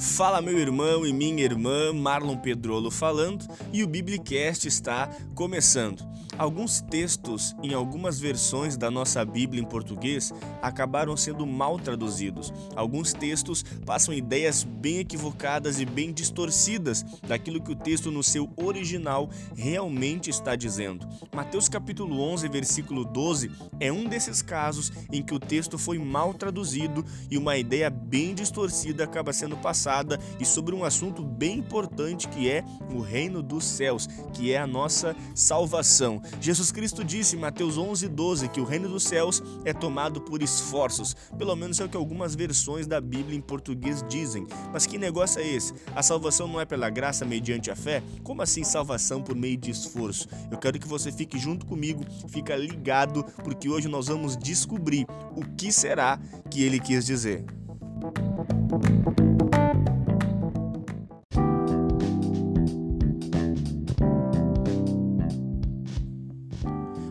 Fala meu irmão e minha irmã, Marlon Pedrolo falando, e o Biblicast está começando. Alguns textos em algumas versões da nossa Bíblia em português acabaram sendo mal traduzidos. Alguns textos passam ideias bem equivocadas e bem distorcidas daquilo que o texto no seu original realmente está dizendo. Mateus capítulo 11, versículo 12 é um desses casos em que o texto foi mal traduzido e uma ideia bem distorcida acaba sendo passada e sobre um assunto bem importante que é o reino dos céus, que é a nossa salvação. Jesus Cristo disse em Mateus 11, 12 que o reino dos céus é tomado por esforços. Pelo menos é o que algumas versões da Bíblia em português dizem. Mas que negócio é esse? A salvação não é pela graça mediante a fé? Como assim salvação por meio de esforço? Eu quero que você fique junto comigo, fica ligado, porque hoje nós vamos descobrir o que será que ele quis dizer.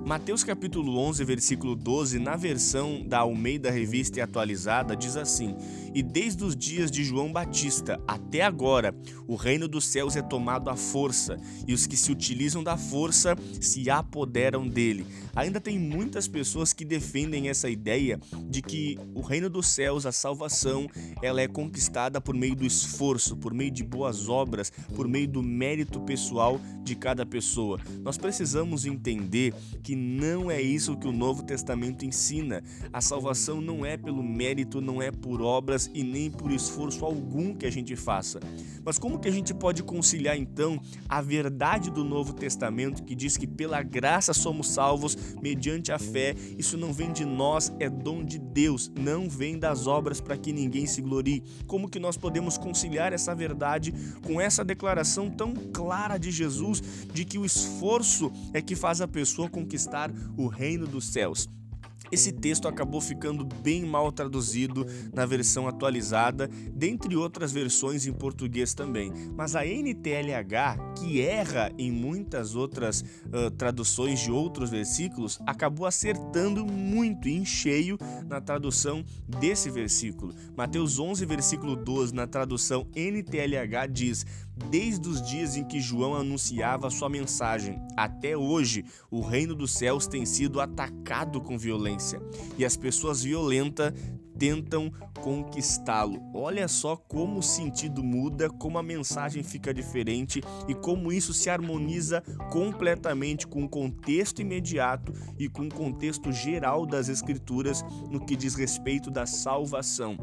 Mateus capítulo 11, versículo 12, na versão da Almeida Revista e Atualizada, diz assim: E desde os dias de João Batista até agora, o reino dos céus é tomado à força, e os que se utilizam da força se apoderam dele. Ainda tem muitas pessoas que defendem essa ideia de que o reino dos céus, a salvação, ela é conquistada por meio do esforço, por meio de boas obras, por meio do mérito pessoal de cada pessoa. Nós precisamos entender que não é isso que o Novo Testamento ensina. A salvação não é pelo mérito, não é por obras e nem por esforço algum que a gente faça. Mas como que a gente pode conciliar então a verdade do Novo Testamento que diz que pela graça somos salvos mediante a fé? Isso não vem de nós, é dom de Deus, não vem das obras para que ninguém se glorie. Como que nós podemos conciliar essa verdade com essa declaração tão clara de Jesus de que o esforço é que faz a pessoa conquistar conquistar o reino dos céus. Esse texto acabou ficando bem mal traduzido na versão atualizada, dentre outras versões em português também. Mas a NTLH, que erra em muitas outras uh, traduções de outros versículos, acabou acertando muito em cheio na tradução desse versículo. Mateus 11, versículo 12, na tradução NTLH, diz: Desde os dias em que João anunciava sua mensagem até hoje, o reino dos céus tem sido atacado com violência e as pessoas violentas tentam conquistá-lo. Olha só como o sentido muda, como a mensagem fica diferente e como isso se harmoniza completamente com o contexto imediato e com o contexto geral das Escrituras no que diz respeito da salvação.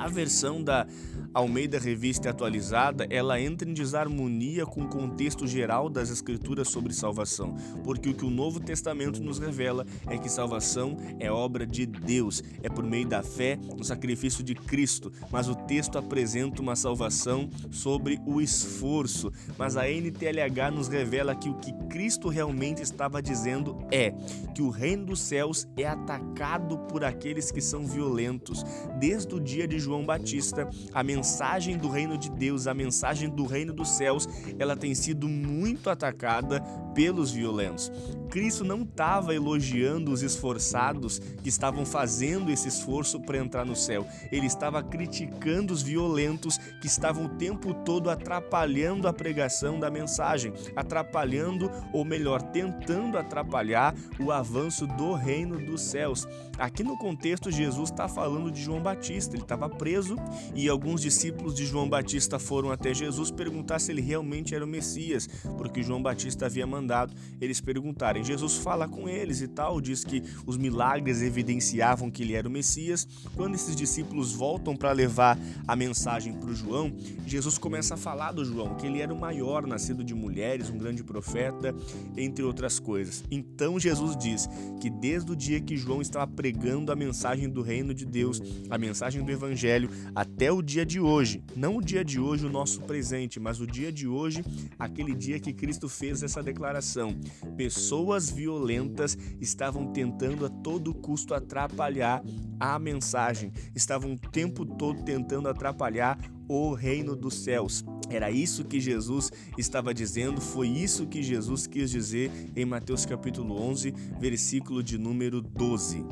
A versão da Almeida Revista Atualizada, ela entra em desarmonia com o contexto geral das escrituras sobre salvação, porque o que o Novo Testamento nos revela é que salvação é obra de Deus, é por meio da fé no sacrifício de Cristo, mas o texto apresenta uma salvação sobre o esforço, mas a NTLH nos revela que o que Cristo realmente estava dizendo é que o reino dos céus é atacado por aqueles que são violentos. Desde o dia de João Batista, a mensagem do reino de Deus, a mensagem do reino dos céus, ela tem sido muito atacada pelos violentos. Cristo não estava elogiando os esforçados que estavam fazendo esse esforço para entrar no céu. Ele estava criticando os violentos que estavam o tempo todo atrapalhando a pregação da mensagem, atrapalhando, ou melhor, tentando atrapalhar o avanço do reino dos céus. Aqui no contexto, Jesus está falando de João Batista. Ele estava preso e alguns discípulos de João Batista foram até Jesus perguntar se ele realmente era o Messias, porque João Batista havia mandado eles perguntarem. Jesus fala com eles e tal, diz que os milagres evidenciavam que ele era o Messias. Quando esses discípulos voltam para levar a mensagem para o João, Jesus começa a falar do João, que ele era o maior, nascido de mulheres, um grande profeta, entre outras coisas. Então Jesus diz que desde o dia que João estava pregando a mensagem do reino de Deus, a mensagem do evangelho, até o dia de hoje, não o dia de hoje, o nosso presente, mas o dia de hoje, aquele dia que Cristo fez essa declaração. Pessoas violentas estavam tentando a todo custo atrapalhar a mensagem, estavam o tempo todo tentando atrapalhar o reino dos céus. Era isso que Jesus estava dizendo, foi isso que Jesus quis dizer em Mateus capítulo 11, versículo de número 12.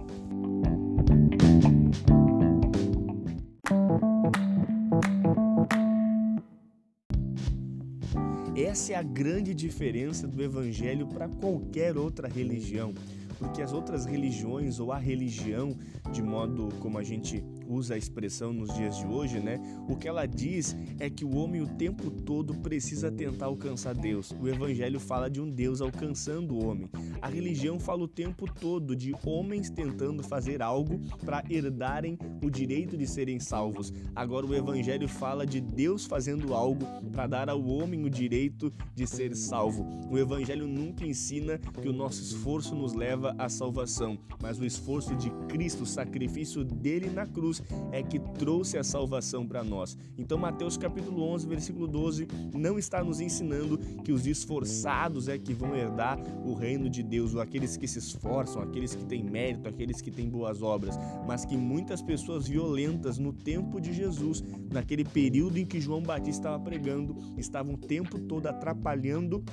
Essa é a grande diferença do evangelho para qualquer outra religião porque as outras religiões ou a religião, de modo como a gente usa a expressão nos dias de hoje, né? O que ela diz é que o homem o tempo todo precisa tentar alcançar Deus. O evangelho fala de um Deus alcançando o homem. A religião fala o tempo todo de homens tentando fazer algo para herdarem o direito de serem salvos. Agora o evangelho fala de Deus fazendo algo para dar ao homem o direito de ser salvo. O evangelho nunca ensina que o nosso esforço nos leva à salvação, mas o esforço de Cristo, o sacrifício dele na cruz é que trouxe a salvação para nós. Então, Mateus capítulo 11, versículo 12, não está nos ensinando que os esforçados é que vão herdar o reino de Deus, ou aqueles que se esforçam, aqueles que têm mérito, aqueles que têm boas obras, mas que muitas pessoas violentas no tempo de Jesus, naquele período em que João Batista estava pregando, estavam o tempo todo atrapalhando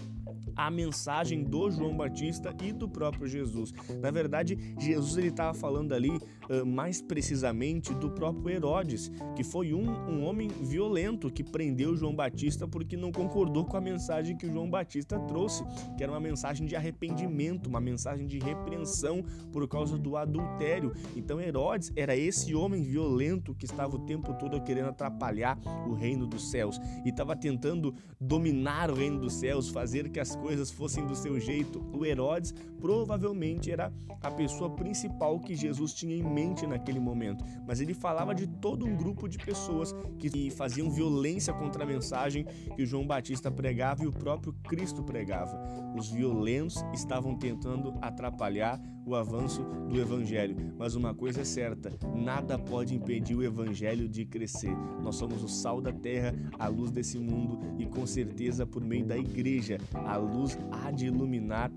a mensagem do João Batista e do próprio Jesus. Na verdade, Jesus ele estava falando ali uh, mais precisamente do próprio Herodes, que foi um, um homem violento que prendeu João Batista porque não concordou com a mensagem que o João Batista trouxe, que era uma mensagem de arrependimento, uma mensagem de repreensão por causa do adultério. Então Herodes era esse homem violento que estava o tempo todo querendo atrapalhar o reino dos céus e estava tentando dominar o reino dos céus, fazer que as coisas fossem do seu jeito. O Herodes provavelmente era a pessoa principal que Jesus tinha em mente naquele momento, mas ele falava de todo um grupo de pessoas que faziam violência contra a mensagem que João Batista pregava e o próprio Cristo pregava. Os violentos estavam tentando atrapalhar o avanço do evangelho, mas uma coisa é certa, nada pode impedir o evangelho de crescer. Nós somos o sal da terra, a luz desse mundo e com certeza por meio da igreja, a luz há de iluminar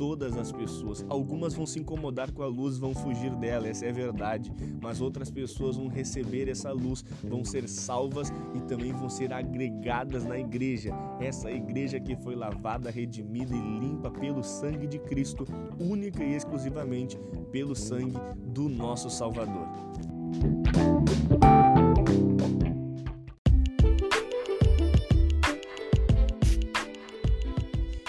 todas as pessoas. Algumas vão se incomodar com a luz, vão fugir dela, essa é verdade, mas outras pessoas vão receber essa luz, vão ser salvas e também vão ser agregadas na igreja. Essa igreja que foi lavada, redimida e limpa pelo sangue de Cristo, única e exclusivamente pelo sangue do nosso Salvador.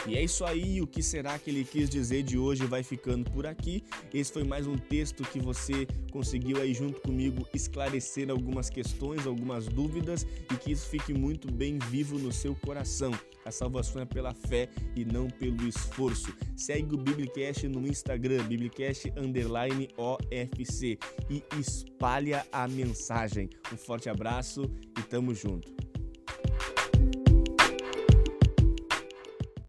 E é isso aí, o que será que ele quis dizer de hoje vai ficando por aqui. Esse foi mais um texto que você conseguiu aí junto comigo esclarecer algumas questões, algumas dúvidas e que isso fique muito bem vivo no seu coração. A salvação é pela fé e não pelo esforço. Segue o Biblicast no Instagram, Biblicast underline OFC e espalha a mensagem. Um forte abraço e tamo junto.